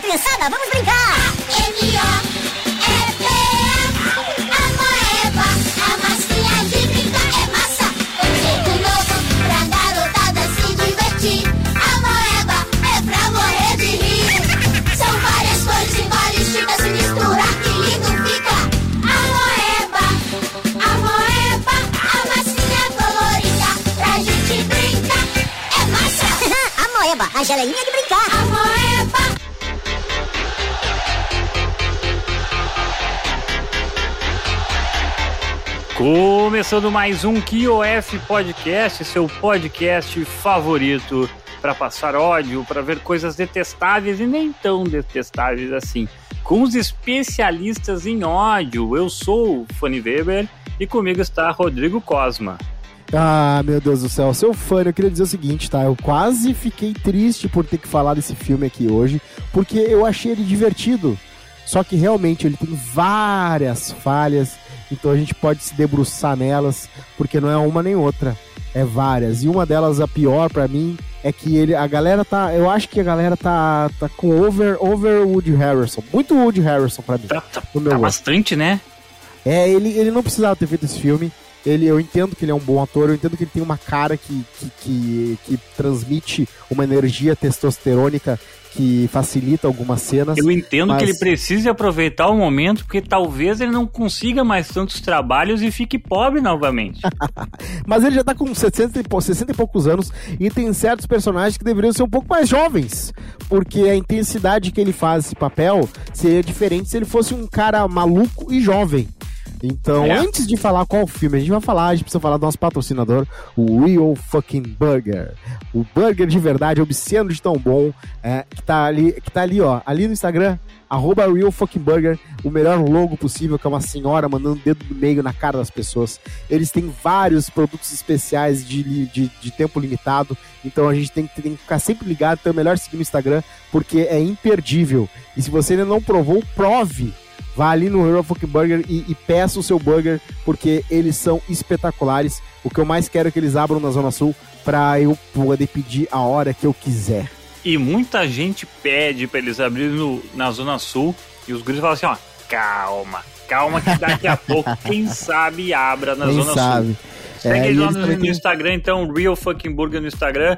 criançada, vamos brincar! M-O-E-B-A Amoeba, a massinha de brincar é massa Um jeito novo pra garotada se divertir Amoeba é pra morrer de rir São várias cores e vários tipos se misturar Que lindo fica Amoeba, amoeba A massinha colorida pra gente brincar É massa a moeba, a geleinha de brincar! Começando mais um KioF Podcast, seu podcast favorito para passar ódio, para ver coisas detestáveis e nem tão detestáveis assim. Com os especialistas em ódio, eu sou o Fanny Weber e comigo está Rodrigo Cosma. Ah, meu Deus do céu, seu fã, eu queria dizer o seguinte, tá? Eu quase fiquei triste por ter que falar desse filme aqui hoje, porque eu achei ele divertido. Só que realmente ele tem várias falhas, então a gente pode se debruçar nelas, porque não é uma nem outra, é várias. E uma delas, a pior pra mim, é que ele, a galera tá, eu acho que a galera tá, tá com over, over Woody Harrison, muito Woody Harrison pra mim. Tá, tá- tá bastante, né? É, ele, ele não precisava ter feito esse filme. Ele, eu entendo que ele é um bom ator, eu entendo que ele tem uma cara que, que, que, que transmite uma energia testosterônica que facilita algumas cenas. Eu entendo mas- que ele precise aproveitar o momento, porque talvez ele não consiga mais tantos trabalhos e fique pobre novamente. Mas ele já tá com 60 e, pou- 60 e poucos anos e tem certos personagens que deveriam ser um pouco mais jovens. Porque a intensidade que ele faz esse papel seria diferente se ele fosse um cara maluco e jovem. Então, É. antes de falar qual filme a gente vai falar, a gente precisa falar do nosso patrocinador, o Real Fucking Burger. O burger de verdade, obsceno de tão bom, é, que, tá ali, que tá ali, ó, ali no Instagram, arroba Real Fucking Burger, o melhor logo possível, que é uma senhora mandando o dedo no meio na cara das pessoas. Eles têm vários produtos especiais de, de, de tempo limitado, então a gente tem que, tem que ficar sempre ligado, então é melhor seguir no Instagram, porque é imperdível. E se você ainda não provou, prove! Vá ali no Hero Fucking Burger e, e peça o seu burger, porque eles são espetaculares. O que eu mais quero é que eles abram na Zona Sul pra eu poder pedir a hora que eu quiser. E muita gente pede pra eles abrirem no- na Zona Sul e os guris falam assim, ó, calma, calma que daqui a pouco, quem sabe, abra na Quem Zona sabe? Sul. Segue É, eles lá no, no Instagram, então, Real Fucking Burger no Instagram,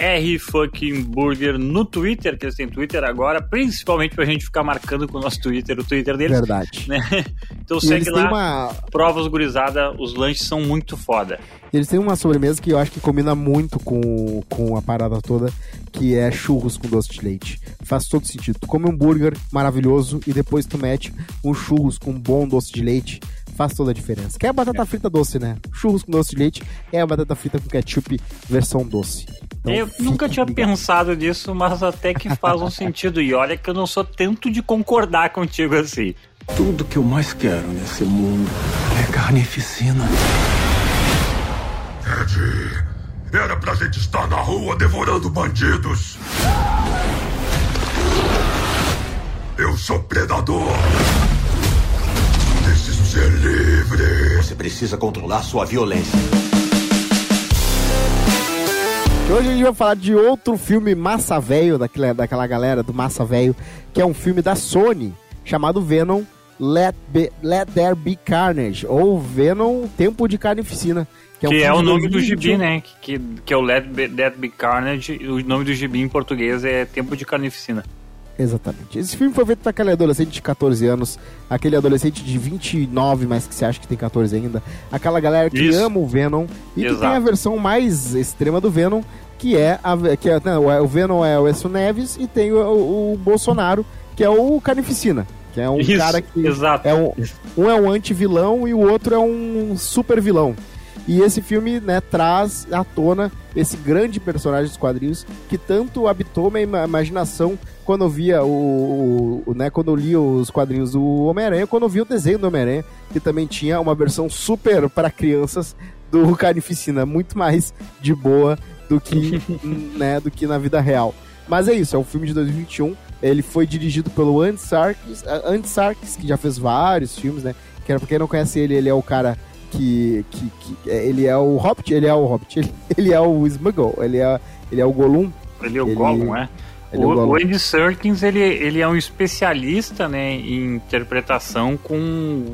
R Fucking Burger no Twitter, que eles têm Twitter agora, principalmente pra gente ficar marcando com o nosso Twitter, o Twitter deles, Verdade. né? Então E segue eles têm lá, uma, provas gurizada, os lanches são muito foda. Eles têm uma sobremesa que eu acho que combina muito com, com a parada toda, que é churros com doce de leite. Faz todo sentido. Tu come um hambúrguer maravilhoso e depois tu mete um churros com bom doce de leite. Faz toda a diferença. Que é a batata frita doce, né? Churros com doce de leite é a batata frita com ketchup versão doce. Então, eu nunca tinha ligado. pensado nisso, mas até que faz um sentido. E olha que eu não sou tanto de concordar contigo assim. Tudo que eu mais quero nesse mundo é carnificina. Ed, era pra gente estar na rua devorando bandidos. Eu sou predador. Preciso ser livre. Você precisa controlar sua violência. Hoje a gente vai falar de outro filme massa velho, daquela, daquela galera do massa velho, que é um filme da Sony, chamado Venom Let, Be- Let There Be Carnage, ou Venom Tempo de Carnificina. Que, um é filme o nome do 2021. gibi, né? Que, que, que é o Let Be, Let Be Carnage. e O nome do gibi em português é Tempo de Carnificina. Exatamente. Esse filme foi feito para aquele adolescente de 14 anos, aquele adolescente de 29, mas que você acha que tem 14 ainda, aquela galera que Isso. ama o Venom e que Exato. tem a versão mais extrema do Venom, que é, a, que é não, o Venom é o Esso Neves e tem o, o Bolsonaro, que é o Carnificina, que é um Isso, cara que exato. é um, um é um anti-vilão e o outro é um super vilão. E esse filme, né, traz à tona esse grande personagem dos quadrinhos que tanto habitou minha ima- imaginação quando eu via o, o- né, quando eu li os quadrinhos do Homem-Aranha, quando eu vi o desenho do Homem-Aranha, que também tinha uma versão super para crianças do Carnificina, muito mais de boa do que, né, do que na vida real. Mas é isso, é um filme de 2021. Ele foi dirigido pelo Andy Serkis, Andy Serkis, que já fez vários filmes, né? Que era pra quem não conhece ele, ele é o cara que, que, que é, ele é o Hobbit, ele é o Hobbit, ele, ele é o Smuggle, ele é, ele é o Gollum. Ele é o Ele- Gollum, é? Ele é o O, o Gollum. Andy Serkins, ele, ele é um especialista, né, em interpretação com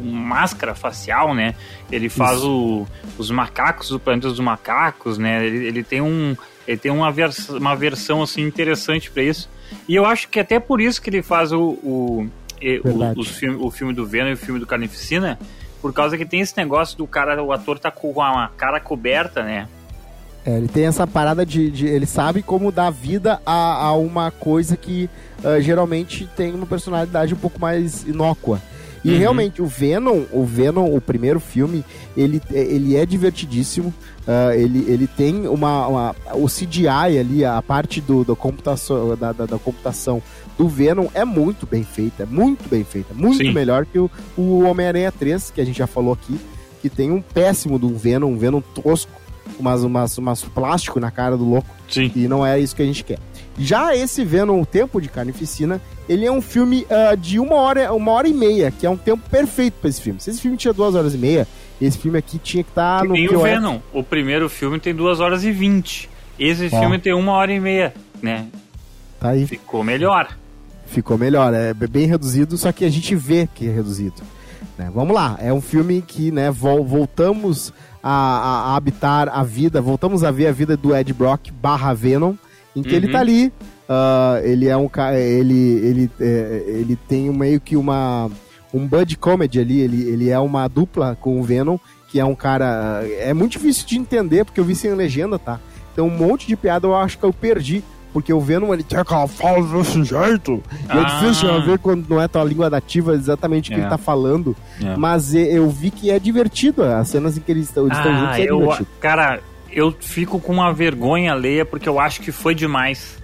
máscara facial, né? Ele faz o, os macacos, o planeta dos macacos, né? Ele, ele tem um ele tem uma, vers uma versão assim interessante pra isso. E eu acho que até por isso que ele faz o o, o, os filme, o filme do Venom e o filme do Carnificina, por causa que tem esse negócio do cara, o ator tá com a cara coberta, né? É, ele tem essa parada de, de- Ele sabe como dar vida a, a uma coisa que ah, geralmente tem uma personalidade um pouco mais inócua. E Uhum. realmente, o Venom, o Venom, o primeiro filme, ele, ele é divertidíssimo. ah, ele, ele tem uma, uma- O CGI ali, a parte do, do computação, da, da, da computação do Venom é muito bem feita. é Muito bem feita. Muito Sim. melhor que o, o Homem-Aranha 3, que a gente já falou aqui. Que tem um péssimo do Venom, um Venom tosco umas, umas, umas plástico na cara do louco, Sim. e não é isso que a gente quer. Já esse Venom, o Tempo de Carnificina, ele é um filme ah, de uma hora, uma hora e meia, que é um tempo perfeito pra esse filme. Se esse filme tinha duas horas e meia, esse filme aqui tinha que estar Que no que o Venom. O primeiro filme tem 2 horas e 20. Esse filme tem uma hora e meia, né? Tá aí, Ficou melhor. Ficou melhor. É bem reduzido, só que a gente vê que é reduzido. né? Vamos lá, é um filme que né, vol- voltamos a, a- a habitar a vida, voltamos a ver a vida do Ed Brock barra Venom, em que ele Uhum. tá ali. ah, ele é um cara. Ele, ele, é, ele tem meio que uma. Um bud comedy ali, ele, ele é uma dupla com o Venom, que é um cara. É muito difícil de entender, porque eu vi sem legenda, tá? Então um monte de piada eu acho que eu perdi. Porque o Venom, ele tem aquela fala desse jeito. E é Ah. difícil de ver quando não é tua língua nativa exatamente o que É. ele tá falando. É. Mas eu vi que é divertido. As cenas em que eles estão Ah, juntos é eu, divertido. cara, eu fico com uma vergonha alheia porque eu acho que foi demais.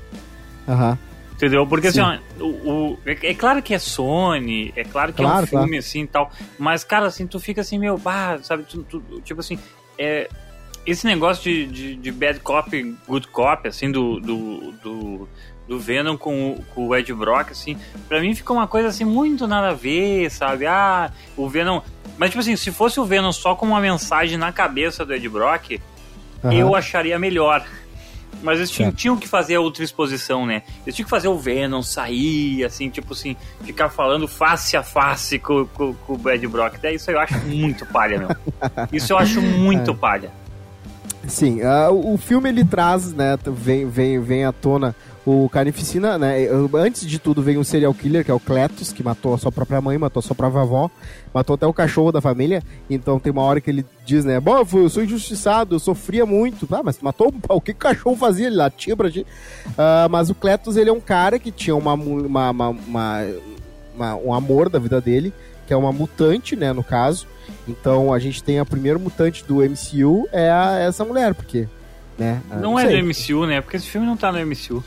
Aham. Entendeu? Porque Sim. assim, ó, o, o- é, é claro que é Sony, é claro que é Claro, um filme assim e tal, mas cara, assim, tu fica assim, meu, bah, sabe, tu, tu- tipo assim, é, esse negócio de, de, de bad cop, good cop, assim, do, do, do, do Venom com, o- com o Ed Brock, assim, pra mim ficou uma coisa assim, muito nada a ver, sabe? Ah, o Venom. Mas, tipo assim, se fosse o Venom só com uma mensagem na cabeça do Ed Brock, aham. eu acharia melhor. Mas eles tinham, tinham que fazer a outra exposição, né? Eles tinham que fazer o Venom sair, assim, tipo assim, ficar falando face a face com, com, com o Bad Brock. Daí isso eu acho muito palha, meu. Isso eu acho muito palha. Sim, ah, o filme ele traz, né, vem, vem, vem à tona o Carnificina, né, eu- antes de tudo vem um serial killer, que é o Cletus, que matou a sua própria mãe, matou a sua própria avó, matou até o cachorro da família, então tem uma hora que ele diz, né, bom, eu sou injustiçado, eu sofria muito, ah, mas matou, o que, o cachorro fazia? Ele latia pra ti. Ah, mas o Cletus, ele é um cara que tinha uma, uma, uma, uma- uma- um amor da vida dele, que é uma mutante, né, no caso, então a gente tem a primeira mutante do MCU é a- essa mulher, porque, né? ah, Não é sei. do MCU, né? Porque esse filme não tá no MCU.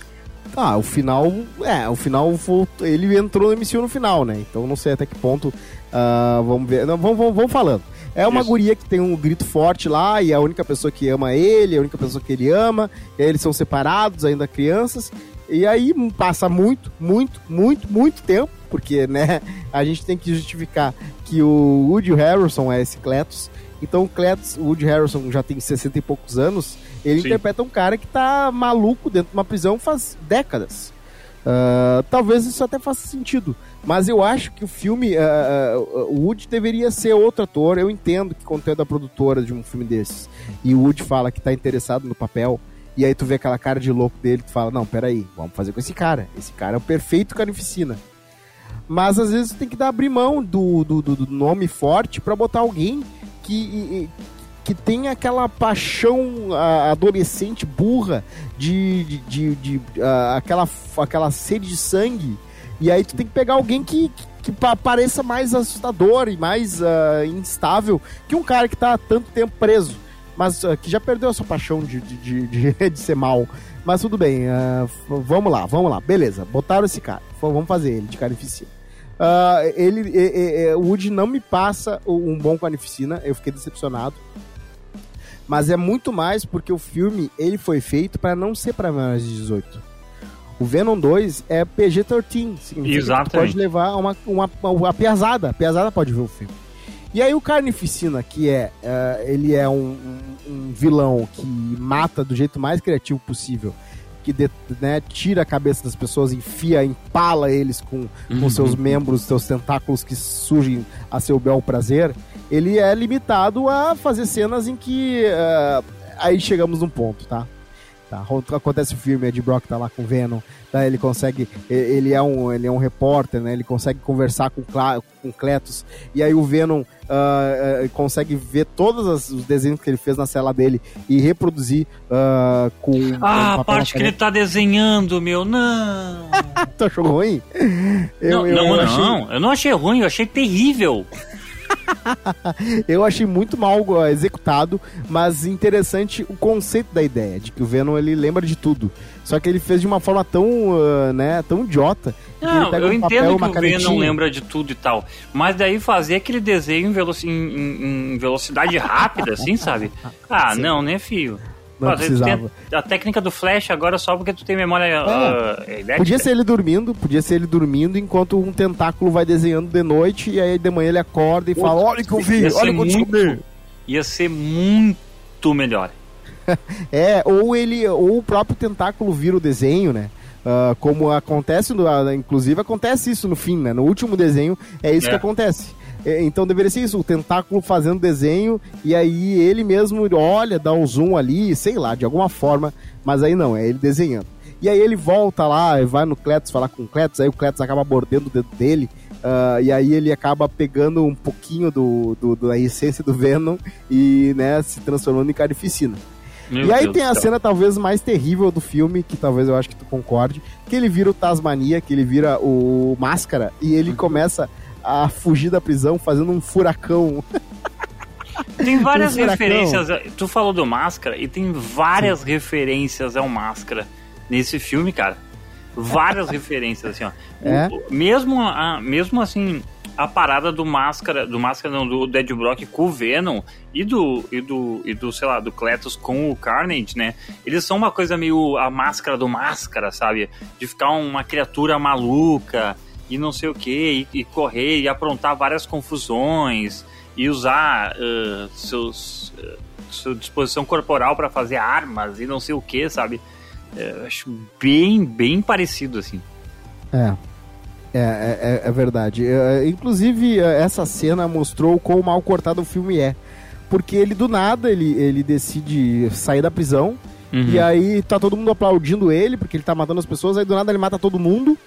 Ah, o final, é, o final ele entrou no MCU no final, né? Então não sei até que ponto, ah, vamos ver, não, vamos, vamos, vamos falando. É uma Isso. guria que tem um grito forte lá e é a única pessoa que ama ele, é a única pessoa que ele ama, e aí eles são separados ainda crianças. E aí passa muito, muito, muito, muito tempo, porque, né, a gente tem que justificar que o Woody Harrelson é esse Cletus. Então o Cletus, o Woody Harrelson já tem 60 e poucos anos, ele Sim. interpreta um cara que tá maluco dentro de uma prisão faz décadas. Ah, talvez isso até faça sentido. Mas eu acho que o filme, ah, ah, o Woody deveria ser outro ator. Eu entendo que conteúdo da produtora de um filme desses. E o Woody fala que tá interessado no papel. E aí tu vê aquela cara de louco dele, tu fala, não, peraí, vamos fazer com esse cara. Esse cara é o perfeito carnificina. Mas às vezes tu tem que dar abrir mão do, do, do- nome forte pra botar alguém que, que tem aquela paixão adolescente burra de, de, de- de, ah, aquela, aquela sede de sangue. E aí tu tem que pegar alguém que, que, que pa- pareça mais assustador e mais ah, instável que um cara que tá tanto tempo preso. Mas ah, que já perdeu a sua paixão de, de, de, de- ser mal. Mas tudo bem, f- vamos lá, vamos lá. Beleza, botaram esse cara. Vamos fazer ele de carnificina. Ah, ele, o Woody não me passa um bom carnificina, eu fiquei decepcionado. Mas é muito mais porque o filme ele foi feito para não ser para maiores de 18. O Venom 2 é PG-13, significa que Exatamente. pode levar uma, uma, uma piazada, a piazada pode ver o filme. E aí o Carnificina, que é, eh, ele é um, um- um vilão que mata do jeito mais criativo possível, que de- né, tira a cabeça das pessoas, enfia, empala eles com, com Uhum. seus membros, seus tentáculos que surgem a seu bel prazer, ele é limitado a fazer cenas em que. ah, aí chegamos num ponto, tá? Tá, acontece o filme, Ed Brock tá lá com o Venom, tá, ele consegue, ele é um, ele é um repórter, né, ele consegue conversar com, Cla com Cletus, e aí o Venom ah, ah, consegue ver todos os desenhos que ele fez na cela dele e reproduzir ah, com com Ah, a parte que ele tá desenhando, meu, não. Tu achou ruim? não, não, não, eu não achei ruim, eu achei terrível. Eu achei muito mal executado, mas interessante o conceito da ideia, de que o Venom ele lembra de tudo. Só que ele fez de uma forma tão, uh, né, tão idiota. Não, eu um papel, entendo uma que o Venom canetinha. lembra de tudo e tal. Mas daí fazer aquele desenho em- em- em velocidade rápida, assim, sabe? Ah, Sim. não, né, filho? Não precisava. a técnica do Flash agora só porque tu tem memória ah, elétrica. Podia ser ele dormindo, podia ser ele dormindo enquanto um tentáculo vai desenhando de noite e aí de manhã ele acorda e fala: Olha o que eu vi, olha o que eu descobri. ia ser muito melhor. É, ou ele, ou o próprio tentáculo vira o desenho, né? Ah, como acontece, no, ah, inclusive acontece isso no fim, né? No último desenho é isso É. que acontece. É, Então deveria ser isso, o tentáculo fazendo desenho e aí ele mesmo olha, dá um zoom ali, sei lá, de alguma forma, mas aí não, é ele desenhando. E aí ele volta lá, e vai no Cletus falar com o Cletus, aí o Cletus acaba mordendo o dedo dele, ah, e aí ele acaba pegando um pouquinho do, do- da essência do Venom e né, se transformando em carnificina. Meu e aí Deus tem a cena talvez mais terrível do filme, que talvez eu acho que tu concorde, que ele vira o Tasmania, que ele vira o Máscara, e ele Uhum. começa a fugir da prisão fazendo um furacão. Tem várias Um referências. a- Tu falou do Máscara e tem várias referências ao Máscara nesse filme, cara. Várias referências, assim, ó. É? o- mesmo, a, mesmo assim, a parada do Máscara, do Máscara não, do Dead Brock com o Venom e do, e do, e do, sei lá, do Cletus com o Carnage, né? Eles são uma coisa meio a máscara do Máscara, sabe? De ficar uma criatura maluca e não sei o que, e, correr e aprontar várias confusões e usar ah, seus ah, sua disposição corporal para fazer armas e não sei o que, sabe? Eu acho bem, bem parecido assim. É. É, é, é- é verdade. É, inclusive, essa cena mostrou quão mal cortado o filme é. Porque ele, do nada, ele, ele decide sair da prisão. Uhum. E aí tá todo mundo aplaudindo ele, porque ele tá matando as pessoas. Aí do nada ele mata todo mundo.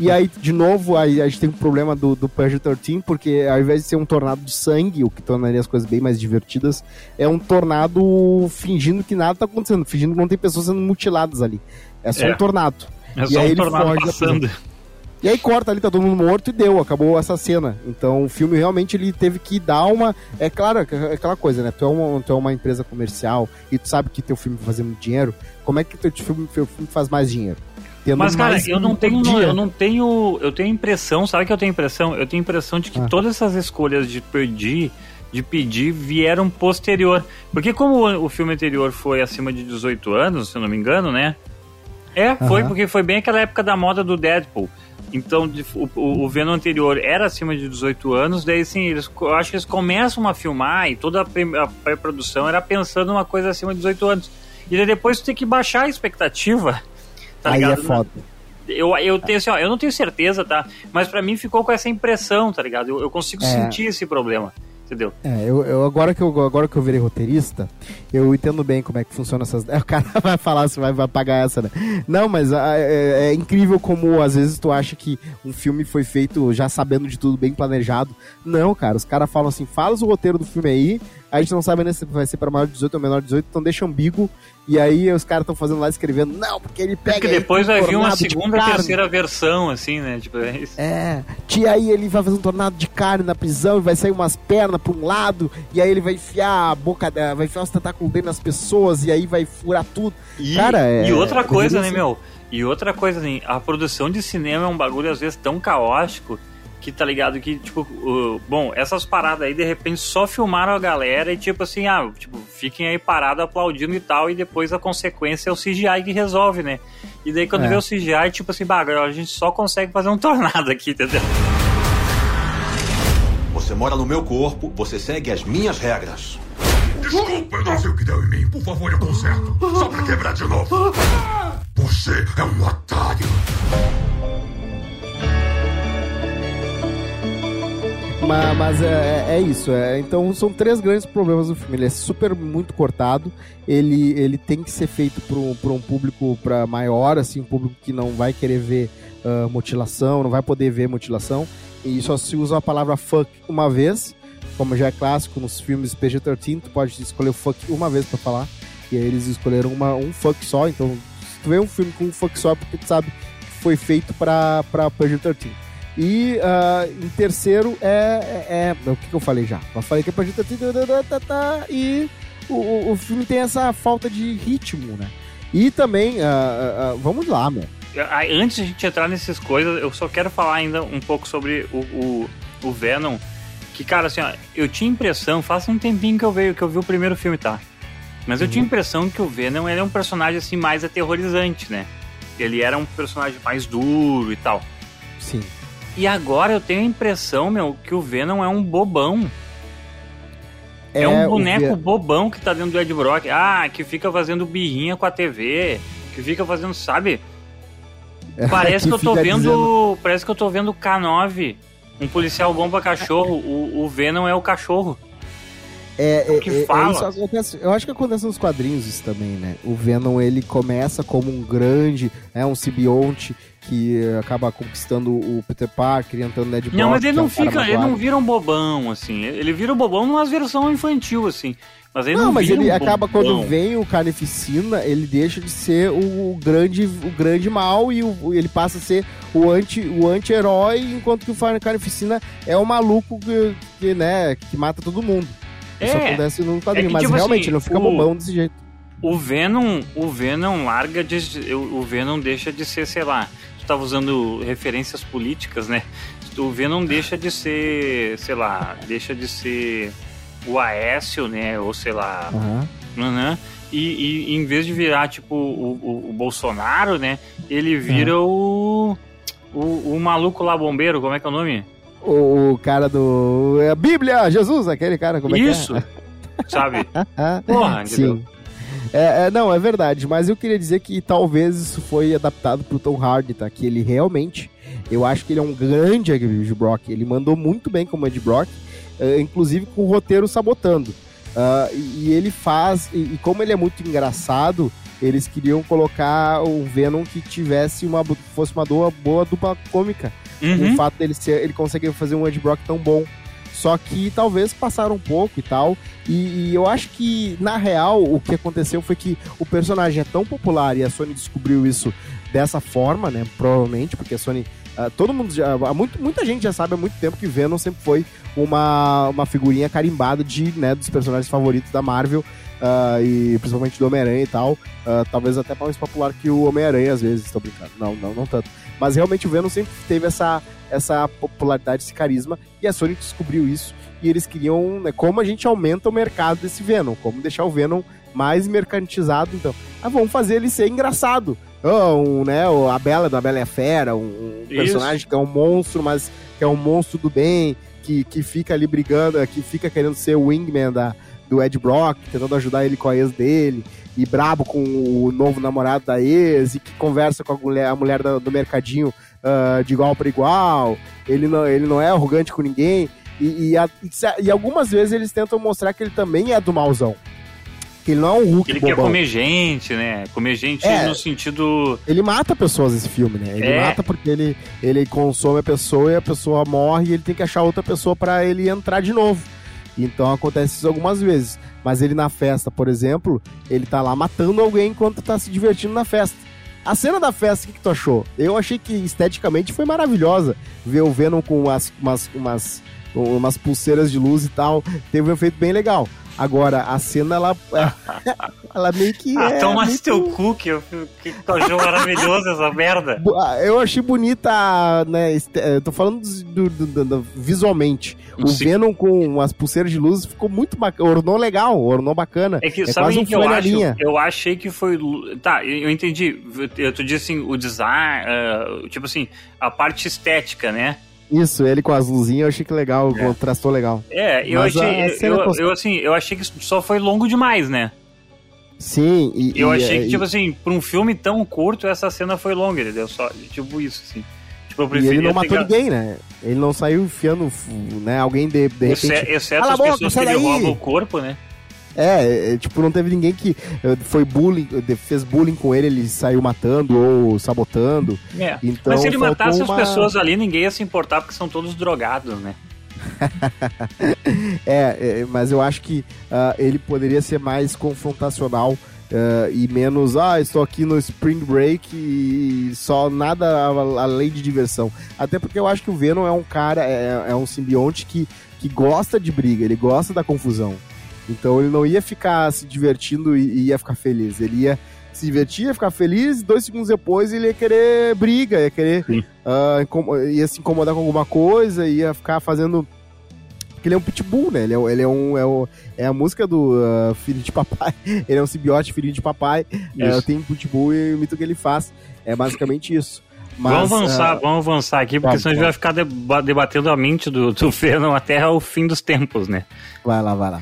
E aí, de novo, aí a gente tem um problema do, do PG-13, porque ao invés de ser um tornado de sangue, o que tornaria as coisas bem mais divertidas, é um tornado fingindo que nada tá acontecendo, fingindo que não tem pessoas sendo mutiladas ali. É só É. um tornado. É E só aí um ele tornado passando. E aí corta ali, tá todo mundo morto e deu, acabou essa cena. Então o filme realmente ele teve que dar uma. É claro, é aquela coisa, né? Tu é uma, tu é uma empresa comercial e tu sabe que teu filme vai fazer muito dinheiro. Como é que teu filme, teu filme faz mais dinheiro? Tendo Mas, cara, eu não tenho. dia. Eu não tenho. Eu tenho impressão, sabe que eu tenho impressão? Eu tenho impressão de que Ah. todas essas escolhas de pedir, de pedir, vieram posterior. Porque como o, filme anterior foi acima de 18 anos, se eu não me engano, né? É, foi Aham. porque foi bem aquela época da moda do Deadpool. Então, o, o, Venom anterior era acima de 18 anos, daí sim, eles, eu acho que eles começam a filmar e toda a pré-produção era pensando numa coisa acima de 18 anos. E daí depois tu tem que baixar a expectativa. Tá Aí é ligado? foda. Eu, eu tenho assim, ó, eu não tenho certeza, tá? Mas pra mim ficou com essa impressão, tá ligado? Eu, eu consigo É. sentir esse problema, entendeu? É, eu, eu- agora, que eu, agora que eu virei roteirista, eu entendo bem como é que funciona essas. O cara vai falar se vai, vai pagar essa, né? Não, mas ah, é, é incrível como às vezes tu acha que um filme foi feito já sabendo de tudo, bem planejado. Não, cara, os caras falam assim: fala o roteiro do filme aí, a gente não sabe né, se vai ser pra maior de 18 ou menor de 18, então deixa ambíguo. E aí os caras estão fazendo lá escrevendo, não, porque ele pega. Porque depois vai vir uma segunda, carne." terceira versão, assim, né? Tipo, é isso. É, e aí ele vai fazer um tornado de carne na prisão e vai sair umas pernas pra um lado, e aí ele vai enfiar a boca, vai enfiar os tentáculos dele nas pessoas, e aí vai furar tudo. E, Cara, é- e outra coisa, né, meu? E outra coisa, assim, a produção de cinema é um bagulho às vezes tão caótico que tá ligado que, tipo, o- bom, essas paradas aí de repente só filmaram a galera e tipo assim, ah, tipo, fiquem aí parados aplaudindo e tal, e depois a consequência é o CGI que resolve, né? E daí quando É. vê o CGI, tipo assim, agora a gente só consegue fazer um tornado aqui, entendeu? Você mora no meu corpo, você segue as minhas regras. Desculpa, eu não sei o que deu em mim. Por favor, eu conserto. Só pra quebrar de novo. Você é um otário. Ma- Mas, é, é- é isso. é. então são três grandes problemas do filme. Ele é super muito cortado. Ele, ele tem que ser feito para um, um público pra maior, assim, um público que não vai querer ver ah, mutilação, não vai poder ver mutilação. E só se usa a palavra fuck uma vez, como já é clássico nos filmes PG-13, tu pode escolher o fuck uma vez pra falar. E aí eles escolheram uma, um fuck só. Então, se tu vê um filme com um fuck só, é porque tu sabe que foi feito pra, pra PG-13. E ah, em terceiro é, é, é- O que, eu falei já? Eu falei que é pra gente. E o, o, filme tem essa falta de ritmo, né? E também. ah, ah, vamos lá, meu. Antes de a gente entrar nessas coisas, eu só quero falar ainda um pouco sobre o, o, o Venom. Que, cara, assim, ó, eu tinha impressão, faz um tempinho que eu, veio, que eu vi o primeiro filme, tá? Mas eu tinha impressão que o Venom ele é um personagem assim mais aterrorizante, né? Ele era um personagem mais duro e tal. Sim. E agora eu tenho a impressão, meu, que o Venom é um bobão. É, um o boneco bobão que tá dentro do Ed Brock. Ah, que fica fazendo birrinha com a TV. Que fica fazendo, sabe? Parece que, eu tô vendo. dizendo- Parece que eu tô vendo o K9. Um policial bom pra cachorro. O, o Venom é o cachorro. É, é, que é- é fala. acontece, eu acho que acontece nos quadrinhos isso também, né? O Venom ele começa como um grande, é um simbionte que acaba conquistando o Peter Parker, entrando no Ned Brock. não, mas ele que é não um fica. Ele não vira um bobão, assim. Ele vira um bobão numa versão infantil, assim. Mas ele não, Não, mas vira ele um acaba bobão. quando vem o Carnificina, ele deixa de ser o grande, o grande mal e o- ele passa a ser o anti, o anti-herói, enquanto que o Carnificina é o maluco que, que, né, que mata todo mundo. Isso É. acontece no quadrinho, É que, mas tipo realmente assim, ele não fica o- bobão desse jeito. O Venom, o Venom larga de. O Venom deixa de ser, sei lá. Tu tava usando referências políticas, né? O Venom deixa de ser, sei lá, deixa de ser o Aécio, né? Ou sei lá. Aham. né? E, e em vez de virar, tipo, o, o- o Bolsonaro, né? Ele vira o, o. O maluco lá, bombeiro, como é que é o nome? O, o cara do. é A Bíblia, Jesus, aquele cara, como é Isso! que Sabe? é? Porra, entendeu? Sim. É, é, não, é verdade, mas eu queria dizer que talvez isso foi adaptado pro Tom Hardy, tá? Que ele realmente, eu acho que ele é um grande Ed Brock, ele mandou muito bem como Ed Brock, eh, inclusive com o roteiro sabotando. Ah, e, e ele faz, e, e como ele é muito engraçado, eles queriam colocar o Venom que tivesse uma, fosse uma boa, boa dupla cômica Uhum. o fato dele ser, ele conseguir fazer um Ed Brock tão bom. Só que talvez passaram um pouco e tal. E, e eu acho que, na real, o que aconteceu foi que o personagem é tão popular e a Sony descobriu isso dessa forma, né? Provavelmente, porque a Sony. ah, todo mundo já. há muito, muita gente já sabe há muito tempo que Venom sempre foi uma, uma figurinha carimbada de, né, dos personagens favoritos da Marvel. Ah, e principalmente do Homem-Aranha e tal. Ah, talvez até mais popular que o Homem-Aranha, às vezes, estou brincando. Não, não, não tanto. Mas realmente o Venom sempre teve essa, essa popularidade, esse carisma, e a Sony descobriu isso. E eles queriam, né, como a gente aumenta o mercado desse Venom, como deixar o Venom mais mercantilizado, então. Ah, vamos fazer ele ser engraçado. Ah, um, né, a Bela da Bela a Fera, um, um personagem que é um monstro, mas que é um monstro do bem, que, que fica ali brigando, que fica querendo ser o wingman da, do Ed Brock, tentando ajudar ele com a ex dele, e brabo com o novo namorado da ex, e que conversa com a mulher, a mulher da- do mercadinho ah, de igual para igual. Ele não, ele não é arrogante com ninguém. E, e, a- e algumas vezes eles tentam mostrar que ele também é do mauzão. Que ele não é um Hulk Ele quer bobão. comer gente, né? Comer gente É. no sentido. Ele mata pessoas nesse filme, né? Ele É. mata porque ele, ele consome a pessoa e a pessoa morre e ele tem que achar outra pessoa pra ele entrar de novo. Então acontece isso algumas vezes. Mas ele na festa, por exemplo, ele tá lá matando alguém enquanto tá se divertindo na festa. A cena da festa, o que, que tu achou? Eu achei que esteticamente foi maravilhosa. Ver o Venom com umas, umas, umas, umas pulseiras de luz e tal. Teve um efeito bem legal. Agora, a cena, ela. ela meio que. Ah, é, toma meio teu cu, que, eu- que tu achou maravilhoso essa merda. Ah, Eu achei bonita, né? Eu tô falando do, do- do- do- visualmente. O Sim. Venom com as pulseiras de luz ficou muito bacana. Ornou legal, ornou bacana. É que, É sabe quase o um que eu acho? Eu achei que foi. Tá, eu entendi. Eu- Tu disse assim, o design, ah, tipo assim, a parte estética, né? Isso, ele com as luzinhas, eu achei que legal, É. contrastou legal. É, eu Mas a- achei. a cena eu, cons- eu, assim, eu achei que só foi longo demais, né? Sim, e. Eu e- achei que, e- tipo assim, pra um filme tão curto, essa cena foi longa, entendeu? Só, tipo isso, assim. Tipo, eu E preferia ele não matou ga- ninguém, né? Ele não saiu enfiando, né? Alguém de, de repente. exceto a as boca, pessoas que ele rouba o corpo, né? É, é, tipo, não teve ninguém que eh, foi bullying, fez bullying com ele, ele saiu matando ou sabotando. É. Então, Mas se ele faltou matasse uma- as pessoas ali, ninguém ia se importar, porque são todos drogados, né? É, é, mas eu acho que ah, ele poderia ser mais confrontacional ah, e menos, ah, estou aqui no Spring Break e só nada a- além de diversão. Até porque eu acho que o Venom é um cara, é, é um simbionte que, que gosta de briga, ele gosta da confusão. Então ele não ia ficar se divertindo e, ia ficar feliz. Ele ia se divertir, ia ficar feliz, dois segundos depois ele ia querer briga, ia querer. Incom- ia se incomodar com alguma coisa, ia ficar fazendo. Porque ele é um pitbull, né? Ele é, ele é um. É, o- é a música do ah, filho de papai. Ele é um simbiote, filhinho de papai. É, Isso. tem pitbull e o mito que ele faz. É basicamente isso. Mas, vamos avançar, ah, vamos avançar aqui, porque vamos, senão a gente vai ficar deba- debatendo a mente do, do Venom até o fim dos tempos, né? vai lá, vai lá.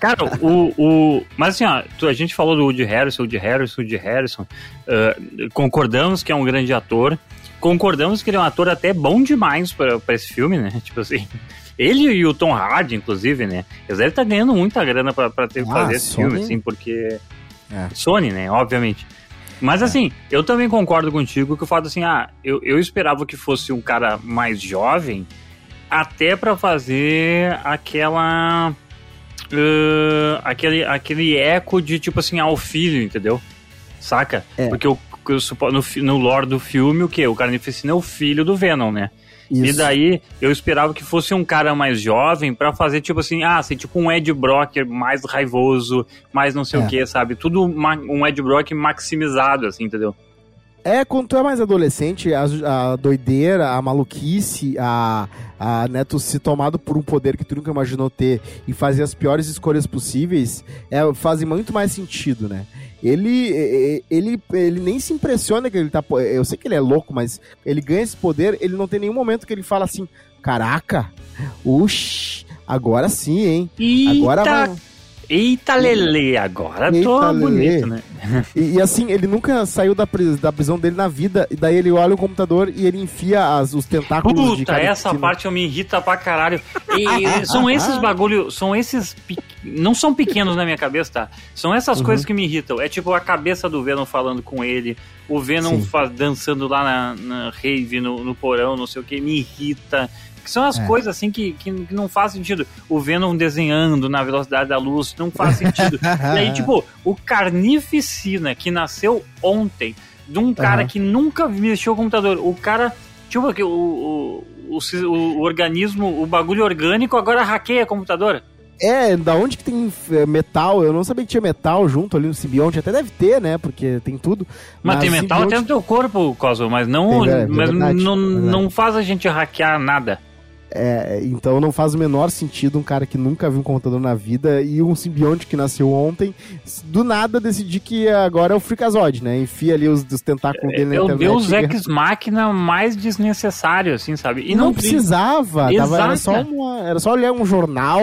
Cara, o, o. Mas assim, ó, a gente falou do Woody Harrison, Woody Harrison, Woody Harrison. ah, concordamos que é um grande ator. Concordamos que ele é um ator até bom demais pra pra esse filme, né? Tipo assim. Ele e o Tom Hardy, inclusive, né? Eles devem estar ganhando muita grana pra, pra ter, Ah, fazer esse Sony? filme, assim, porque. É. Sony, né? Obviamente. Mas assim, eu também concordo contigo que o fato assim, ah, eu, eu esperava que fosse um cara mais jovem, até pra fazer aquela. ah, aquele, aquele eco de tipo assim, ao filho, entendeu? Saca? É. Porque eu supo- no, no lore do filme, o que? O Carnificina é o filho do Venom, né? E Isso. daí eu esperava que fosse um cara mais jovem pra fazer tipo assim, ah, ser tipo um Ed Brock mais raivoso, mais não sei É. o que, sabe? Tudo um Ed Brock maximizado, assim, entendeu? É, quando tu é mais adolescente, a, a doideira, a maluquice, a, a né, tu se tomado por um poder que tu nunca imaginou ter e fazer as piores escolhas possíveis, é, fazem muito mais sentido, né? Ele, ele, ele nem se impressiona que ele tá. Eu sei que ele é louco, mas ele ganha esse poder, ele não tem nenhum momento que ele fala assim: caraca, uxi, agora sim, hein? Eita, Agora vai. Eita Lele, agora tô Eita, Lelê. bonito, né? E, e assim, ele nunca saiu da, pris- da prisão dele na vida, e daí ele olha o computador e ele enfia as, os tentáculos de Puta, essa parte eu me irrita pra caralho. E são esses bagulho, são esses. Não são pequenos na minha cabeça, tá? São essas Uhum. coisas que me irritam. É tipo a cabeça do Venom falando com ele, o Venom dançando lá na, na rave, no, no porão, não sei o que, me irrita. Que são as É. coisas assim que, que, que não faz sentido. O Venom desenhando na velocidade da luz, não faz sentido. E aí, tipo, o Carnificina, que nasceu ontem, de um cara Aham. que nunca mexeu o computador. O cara, tipo, o, o, o, o organismo, o bagulho orgânico agora hackeia computador. É, da onde que tem é, metal? Eu não sabia que tinha metal junto ali no simbionte. Até deve ter, né? Porque tem tudo. Mas, tem metal simbionte- até no teu corpo, Cosmo, mas não, É, é mas verdade, não, verdade. não faz a gente hackear nada. É, então não faz o menor sentido um cara que nunca viu um computador na vida e um simbionte que nasceu ontem, do nada decidir que agora é o Freakazoid, né? Enfia ali os, os tentáculos dele na É internet. Deus Ex Machina mais desnecessário, assim, sabe? E não, precisava, tava- era, só uma- era só olhar um jornal,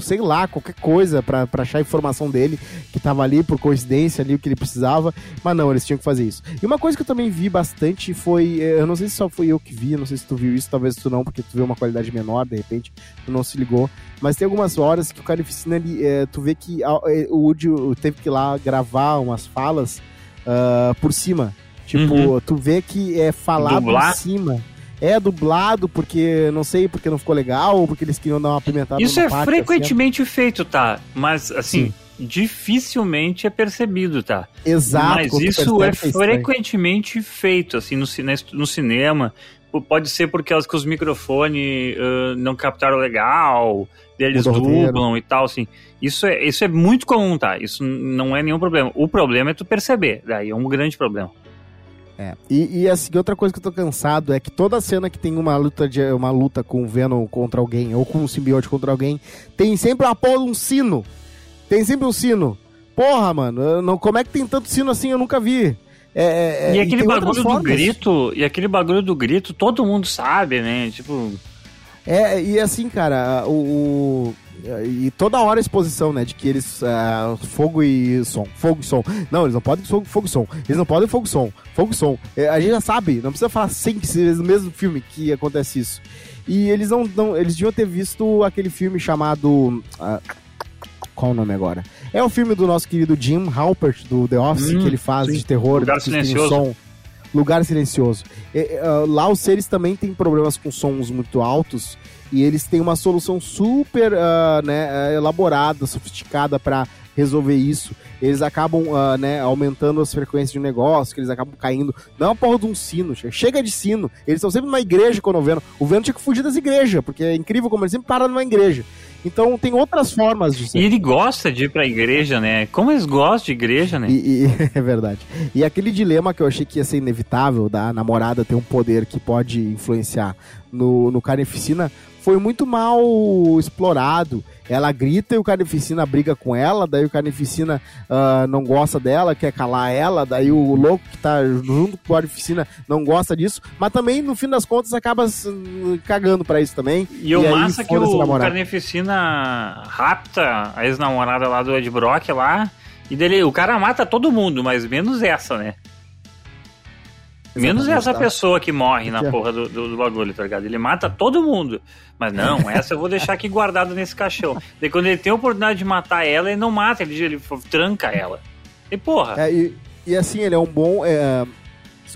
sei lá, qualquer coisa pra, pra achar a informação dele que tava ali por coincidência ali o que ele precisava, mas não, eles tinham que fazer isso. E uma coisa que eu também vi bastante foi, eh, eu não sei se só fui eu que vi, não sei se tu viu isso, talvez tu não, porque tu vê uma qualidade menor, de repente, tu não se ligou, mas tem algumas horas que o Carnificina, ele, eh, tu vê que ah, eh, o Woody teve que ir lá gravar umas falas ah, por cima, tipo, Uhum. tu vê que é falado Dublar? por cima. É dublado porque, não sei, porque não ficou legal, ou porque eles queriam dar uma apimentada Isso é parte, frequentemente feito, tá? Mas, assim, Sim. dificilmente é percebido, tá? assim. Exato. Mas isso é estranho. frequentemente feito, assim, no, no cinema. Pode ser porque as que os microfones ah, não captaram legal, eles dublam e tal, assim. Isso é, isso é muito comum, tá? Isso não é nenhum problema. O problema é tu perceber, daí é um grande problema. É. E, e assim, outra coisa que eu tô cansado é que toda cena que tem uma luta, de, uma luta com o Venom contra alguém, ou com um simbionte contra alguém, tem sempre uma porra um sino. Tem sempre um sino. Porra, mano, não, como é que tem tanto sino assim? Eu nunca vi. É, é, e é, aquele tem outras bagulho do grito, e aquele bagulho do grito, todo mundo sabe, né? Tipo, É, e assim, cara, o, o- e toda hora a exposição, né? De que eles. ah, fogo e som. Fogo e som. Não, eles não podem fogo, fogo e som. Eles não podem fogo e som. Fogo e som. É, a gente já sabe, não precisa falar sempre vezes no mesmo filme que acontece isso. E eles não, não. Eles deviam ter visto aquele filme chamado. ah, qual o nome agora? É o filme do nosso querido Jim Halpert, do The Office, Hum, que ele faz sim. de terror, Lugar Silencioso. som. Lugar silencioso. É, é, ah, lá os seres também têm problemas com sons muito altos e eles têm uma solução super ah, né, ah, elaborada, sofisticada para resolver isso. Eles acabam ah, né, aumentando as frequências de um negócio, que eles acabam caindo. Não é uma porra de um sino, che- chega de sino. Eles estão sempre numa igreja quando o Venom. O Venom tinha que fugir das igrejas, porque é incrível como ele sempre para numa igreja. Então tem outras formas de ser. E ele gosta de ir pra igreja, né? Como eles gostam de igreja, né? E, e- é verdade. E aquele dilema que eu achei que ia ser inevitável da namorada ter um poder que pode influenciar no, no Carnificina foi muito mal explorado. Ela grita e o Carnificina briga com ela, daí o Carnificina ah, não gosta dela, quer calar ela, daí o louco que tá junto com o Carnificina não gosta disso, mas também, no fim das contas, acaba cagando pra isso também. E o aí, massa é que o. Carnificina rapta a ex-namorada lá do Ed Brock lá. E dele, o cara mata todo mundo, mas menos essa, né? Menos Exatamente, essa tá. pessoa que morre na porra do, do, do bagulho, tá ligado? Ele mata todo mundo. Mas não, essa eu vou deixar aqui guardada nesse caixão. Daí quando ele tem a oportunidade de matar ela, ele não mata, ele, ele tranca ela. E porra, É, e, e assim, ele é um bom. é,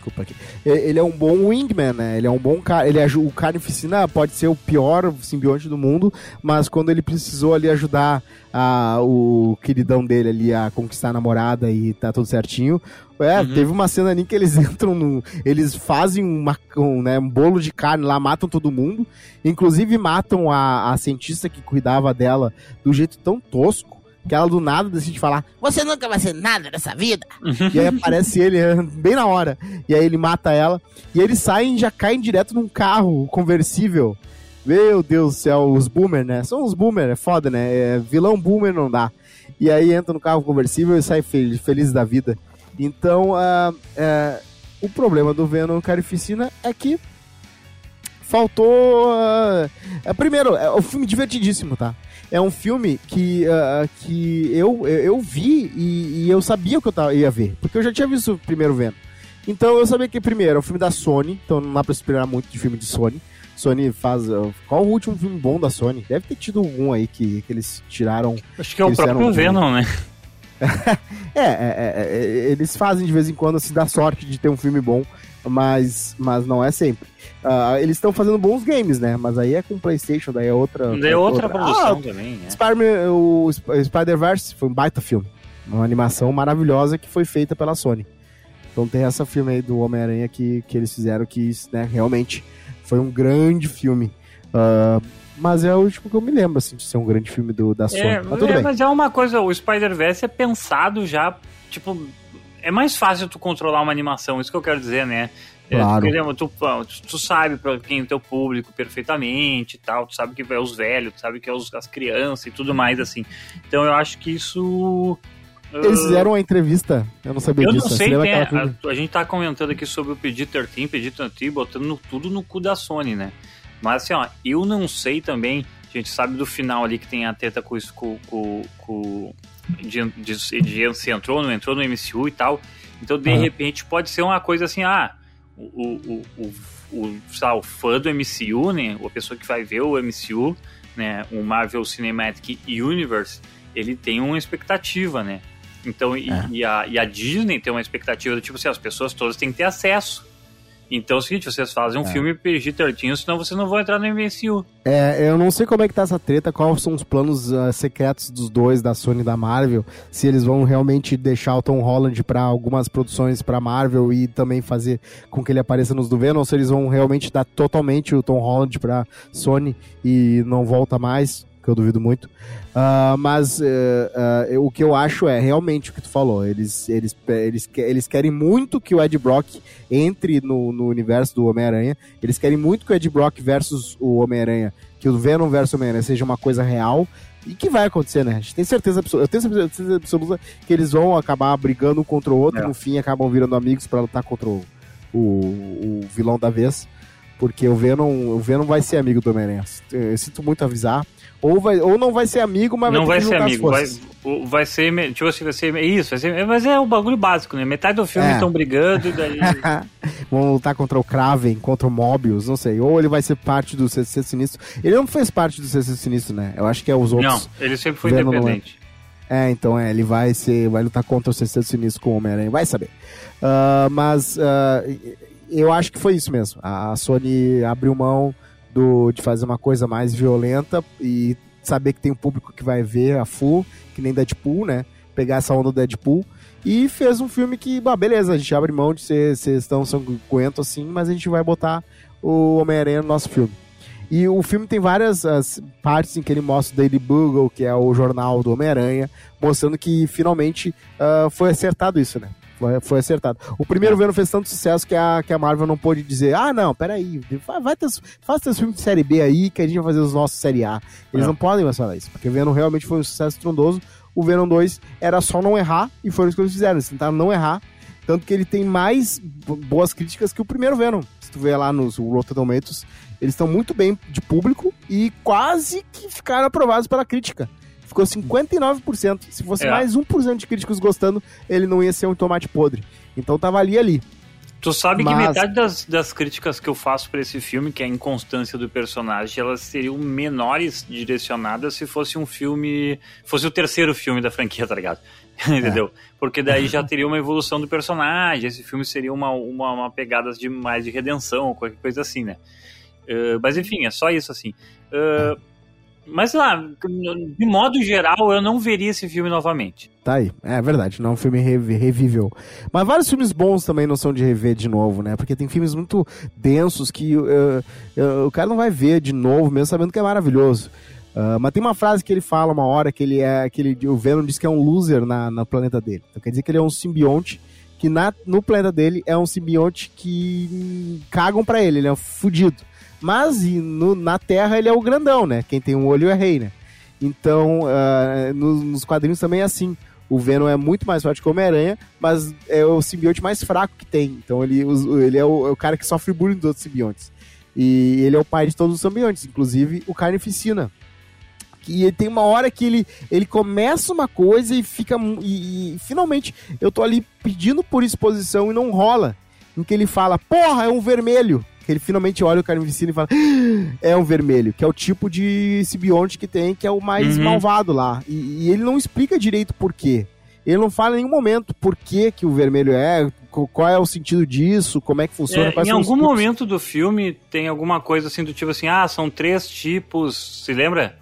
desculpa aqui. Ele é um bom wingman, né? Ele é um bom cara. Ele aju- o Carnificina pode ser o pior simbionte do mundo, mas quando ele precisou ali ajudar a, o queridão dele ali a conquistar a namorada e tá tudo certinho. É, Uhum. teve uma cena ali que eles entram no. Eles fazem uma, um, né, um bolo de carne lá, matam todo mundo. Inclusive matam a, a cientista que cuidava dela do jeito tão tosco que ela do nada decide falar: Você nunca vai ser nada nessa vida. E aí aparece ele bem na hora. E aí ele mata ela. E eles saem e já caem direto num carro conversível. Meu Deus do céu, os boomer, né? São os boomer, é foda, né? É, vilão boomer não dá. E aí entra no carro conversível e sai fel- feliz da vida. Então, ah, é, o problema do Venom Carnificina é que faltou. ah, é, primeiro, é um filme divertidíssimo, tá? É um filme que, ah, que eu, eu, vi e, e eu sabia que eu tava, ia ver, porque eu já tinha visto o primeiro Venom. Então eu sabia que, primeiro, é um filme da Sony, então não dá pra esperar muito de filme de Sony. Sony faz. ah, qual o último filme bom da Sony? Deve ter tido algum aí que, que eles tiraram acho que é o próprio eram- Venom, né? é, é, é, é, eles fazem de vez em quando se dá sorte de ter um filme bom, mas, mas não é sempre. Ah, eles estão fazendo bons games, né? Mas aí é com PlayStation, daí é outra. Daí é outra produção Ah, também, né? Spider-Man, o Sp- Spider-Verse foi um baita filme. Uma animação maravilhosa que foi feita pela Sony. Então tem essa filme aí do Homem-Aranha que, que eles fizeram que né, realmente foi um grande filme. Ah, mas é o último que eu me lembro, assim, de ser um grande filme do, da Sony. É, mas tudo é, bem. mas é uma coisa, o Spider-Verse é pensado já, tipo, é mais fácil tu controlar uma animação, isso que eu quero dizer, né? É, Claro. tu, tu sabe pra quem é o teu público perfeitamente e tal, tu sabe que é os velhos, tu sabe que é os, as crianças e tudo mais, assim. Então eu acho que isso... Eles uh, fizeram uma entrevista, eu não sabia eu disso. não Você sei, né? A, a gente tá comentando aqui sobre o PG-13, PG-13, botando no- tudo no cu da Sony, né? Mas assim, ó, eu não sei também, a gente sabe do final ali que tem a treta com com, com, com de, de, de se entrou, não entrou no MCU e tal. Então, de repente, pode ser uma coisa assim, ah, o, o, o, o, lá, o fã do MCU, né? A pessoa que vai ver o MCU, né? O Marvel Cinematic Universe, ele tem uma expectativa, né? Então, e, É. e a, e a Disney tem uma expectativa do tipo assim, as pessoas todas têm que ter acesso. Então é o seguinte, vocês fazem um É. filme PG-13, senão vocês não vão entrar no MCU. É, eu não sei como é que tá essa treta, quais são os planos ah, secretos dos dois, da Sony e da Marvel, se eles vão realmente deixar o Tom Holland pra algumas produções pra Marvel e também fazer com que ele apareça nos do Venom, ou se eles vão realmente dar totalmente o Tom Holland pra Sony e não volta mais, que eu duvido muito. Ah, mas ah, eu- o que eu acho é realmente o que tu falou. Eles, eles, eles, eles querem muito que o Ed Brock entre no, no universo do Homem-Aranha. Eles querem muito que o Ed Brock versus o Homem-Aranha, que o Venom versus o Homem-Aranha seja uma coisa real. E que vai acontecer, né? A gente tem certeza absoluta. Eu tenho certeza absoluta que eles vão acabar brigando um contra o outro É. no fim acabam virando amigos pra lutar contra o, o, o vilão da vez. Porque o Venom, o Venom vai ser amigo do Homem-Aranha. Eu sinto muito avisar. Ou, vai, ou não vai ser amigo, mas Não vai, vai ter que ser amigo, vai, vai ser. Tipo assim, vai ser. Isso, vai ser. Mas é o bagulho básico, né? Metade do filme É. estão brigando e daí. Vão lutar contra o Kraven, contra o Mobius, não sei. Ou ele vai ser parte do CC Sinistro. Ele não fez parte do CC Sinistro, né? Eu acho que é os outros. Não, ele sempre foi é. independente. É, então é, ele vai ser, vai lutar contra o Sexteto Sinistro com o Homem-Aranha, vai saber. Ah, mas ah, eu acho que foi isso mesmo. A Sony abriu mão do, de fazer uma coisa mais violenta e saber que tem um público que vai ver a full, que nem Deadpool, né? Pegar essa onda do Deadpool. E fez um filme que, bah, beleza, a gente abre mão de ser, ser tão sanguento assim, mas a gente vai botar o Homem-Aranha no nosso filme. E o filme tem várias as partes em que ele mostra o Daily Bugle, que é o jornal do Homem-Aranha, mostrando que finalmente ah, foi acertado isso, né? Foi, acertado. O primeiro Venom fez tanto sucesso que a, que a Marvel não pôde dizer: ah, não, peraí, vai, vai ter, faz teus filmes de série B aí que a gente vai fazer os nossos série A. Eles É. não podem mais falar isso, porque o Venom realmente foi um sucesso estrondoso. O Venom 2 era só não errar, e foi isso que eles fizeram. Eles tentaram não errar, tanto que ele tem mais bo- boas críticas que o primeiro Venom. Se tu ver lá nos Rotten Tomatoes, eles estão muito bem de público e quase que ficaram aprovados pela crítica. Ficou 59%. Se fosse É. mais 1% de críticos gostando, ele não ia ser um tomate podre. Então tava ali ali. Tu sabe que Mas- metade das, das críticas que eu faço pra esse filme, que é a inconstância do personagem, elas seriam menores direcionadas se fosse um filme. fosse o terceiro filme da franquia, tá ligado? Entendeu? Porque daí já teria uma evolução do personagem, esse filme seria uma, uma, uma pegada de mais de redenção, qualquer coisa assim, né? Eh, mas enfim, é só isso assim. Eh, mas lá, de modo geral, eu não veria esse filme novamente. Tá aí. É verdade, não é um filme revi- revível. Mas vários filmes bons também não são de rever de novo, né? Porque tem filmes muito densos que uh, uh, o cara não vai ver de novo, mesmo sabendo que é maravilhoso. Uh, mas tem uma frase que ele fala uma hora que ele é. que ele, o Venom diz que é um loser na, na planeta dele. Então quer dizer que ele é um simbionte que na, no planeta dele é um simbionte que cagam pra ele, ele é um fudido. Mas e no- na Terra ele é o grandão, né? Quem tem um olho é rei, né? Então, ah, no- nos quadrinhos também é assim. O Venom é muito mais forte que o Homem-Aranha, mas é o simbionte mais fraco que tem. Então ele, ele é, o, é o cara que sofre bullying dos outros simbiontes. E ele é o pai de todos os simbiontes, inclusive o Carnificina. Ele tem uma hora que ele, ele começa uma coisa e fica. E, e finalmente eu tô ali pedindo por exposição e não rola. Em que ele fala, porra, é um vermelho. Que ele finalmente olha o Carnificina e fala, "Ah, é um vermelho, que é o tipo de simbionte que tem, que é o mais Uhum. malvado lá. E, e ele não explica direito por quê. Ele não fala em nenhum momento por que, que o vermelho é, qual é o sentido disso, como é que funciona. É, em algum momento do filme tem alguma coisa assim do tipo assim, ah, são três tipos, se lembra?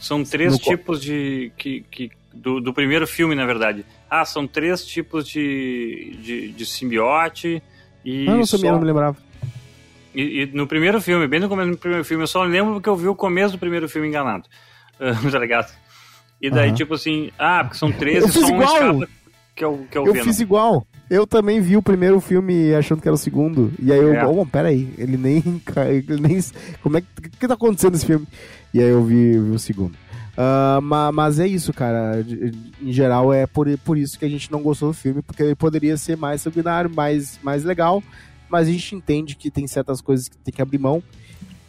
São três No tipos de. Que, que, do, do primeiro filme, na verdade. Ah, são três tipos de, de, de simbiote. E, Ah, não sabia, só- não me lembrava. E, e no primeiro filme, bem no começo do primeiro filme, eu só lembro porque eu vi o começo do primeiro filme enganado. tá ligado? E daí, Aham. tipo assim, ah, porque são três Eu fiz um igual! que é que é o Eu Venom. fiz igual. Eu também vi o primeiro filme achando que era o segundo. E aí eu, É. oh, peraí, ele nem. Ele nem como é que. O que tá acontecendo nesse filme? E aí eu vi, vi o segundo. Ah, ma- mas é isso, cara. Em geral, é por, por isso que a gente não gostou do filme, porque ele poderia ser mais sanguinário, mais, mais legal. Mas a gente entende que tem certas coisas que tem que abrir mão.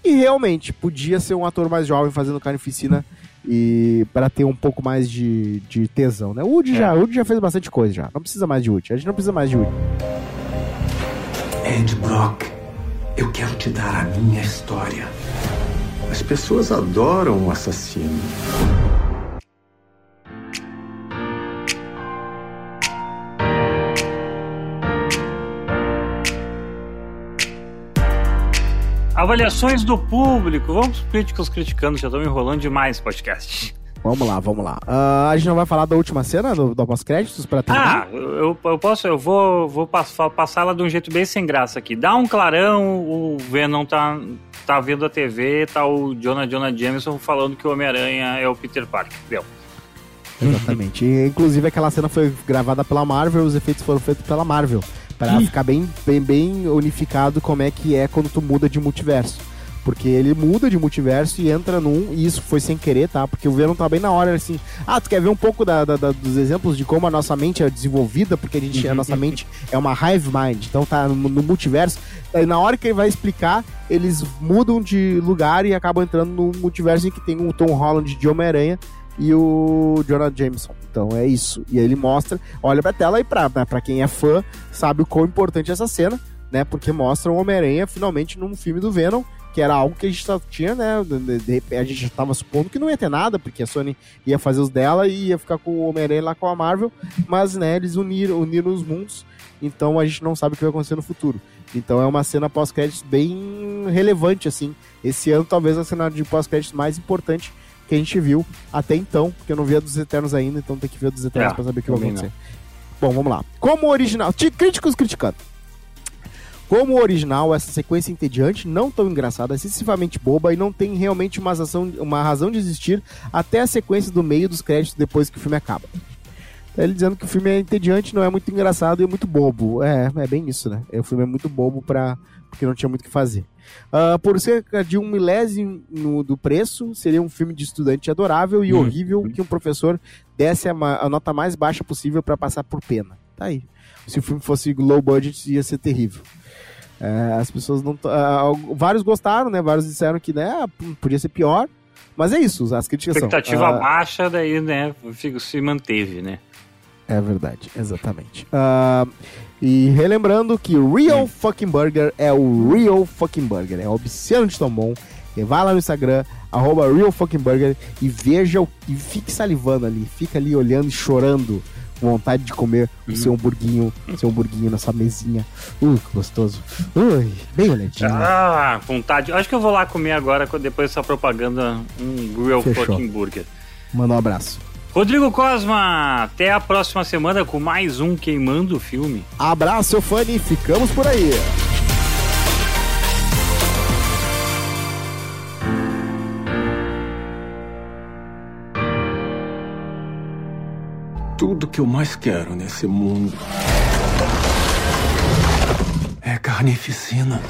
E realmente, podia ser um ator mais jovem fazendo carnificina e para ter um pouco mais de, de tesão, né? O Woody, É. já, o Woody já fez bastante coisa já. Não precisa mais de Woody. A gente não precisa mais de Woody. Ed Brock, eu quero te dar a minha história. As pessoas adoram o assassino. Avaliações do público. Vamos pros críticos criticando, já estão enrolando demais esse podcast. Vamos lá, vamos lá. Ah, a gente não vai falar da última cena do, do pós-créditos pra terminar? Ah, eu, eu posso, eu vou, vou pass- passar ela de um jeito bem sem graça aqui. Dá um clarão, o Venom tá, tá vendo a TV, tá o Jonah Jonah Jameson falando que o Homem-Aranha é o Peter Parker. Deu. Exatamente. Inclusive aquela cena foi gravada pela Marvel, os efeitos foram feitos pela Marvel. Pra ficar bem, bem, bem unificado como é que é quando tu muda de multiverso. Porque ele muda de multiverso e entra num, e isso foi sem querer, tá? Porque o Venom tá bem na hora, assim. Ah, tu quer ver um pouco da, da- da- dos exemplos de como a nossa mente é desenvolvida? Porque a, gente, a nossa mente é uma hive mind, então tá no, no multiverso. Aí na hora que ele vai explicar, eles mudam de lugar e acabam entrando no multiverso em que tem o Tom Holland de Homem-Aranha e o Jonah Jameson. Então é isso. E aí ele mostra, olha pra tela e pra, pra pra quem é fã, sabe o quão importante é essa cena, né? Porque mostra o Homem-Aranha finalmente num filme do Venom, que era algo que a gente tinha, né? De, a gente já tava supondo que não ia ter nada, porque a Sony ia fazer os dela e ia ficar com o Homem-Aranha lá com a Marvel, mas, né, eles uniram, uniram os mundos, então a gente não sabe o que vai acontecer no futuro. Então é uma cena pós-créditos bem relevante, assim. Esse ano, talvez a cena de pós-créditos mais importante que a gente viu até então, porque eu não vi a dos Eternos ainda, então tem que ver dos Eternos É, pra saber o que vai acontecer. Bom, vamos lá. Como original. Ti- Críticos criticando. Como original, essa sequência entediante, não tão engraçada, excessivamente boba e não tem realmente uma razão, uma razão de existir até a sequência do meio dos créditos depois que o filme acaba. Tá ele dizendo que o filme é entediante, não é muito engraçado e é muito bobo. É, é bem isso, né? O filme é muito bobo pra, porque não tinha muito o que fazer. Ah, por cerca de um milésimo do preço, seria um filme de estudante adorável e Hum. horrível que um professor desse a, a nota mais baixa possível pra passar por pena. Tá aí. Se o filme fosse low budget, ia ser terrível. É, as pessoas não. algu- vários gostaram, né? Vários disseram que né, ah, podia ser pior. Mas é isso, as críticas são. Expectativa baixa, daí, né, se manteve, né? É verdade, exatamente. Ah, e relembrando que Real Fucking Burger é o Real Fucking Burger, é o Obsceno de tão bom. E vai lá no Instagram, arroba Real Fucking Burger e veja o, e fique salivando ali, fica ali olhando e chorando, com vontade de comer o seu hamburguinho, o seu hamburguinho na sua mesinha. Ui, que gostoso. Ui, bem olhadinho. Ah, vontade. Acho que eu vou lá comer agora, depois dessa propaganda, um Real Fechou. Fucking Burger. Manda um abraço. Rodrigo Cosma, até a próxima semana com mais um Queimando o Filme. Abraço, seu fã, e ficamos por aí. Tudo que eu mais quero nesse mundo é carnificina.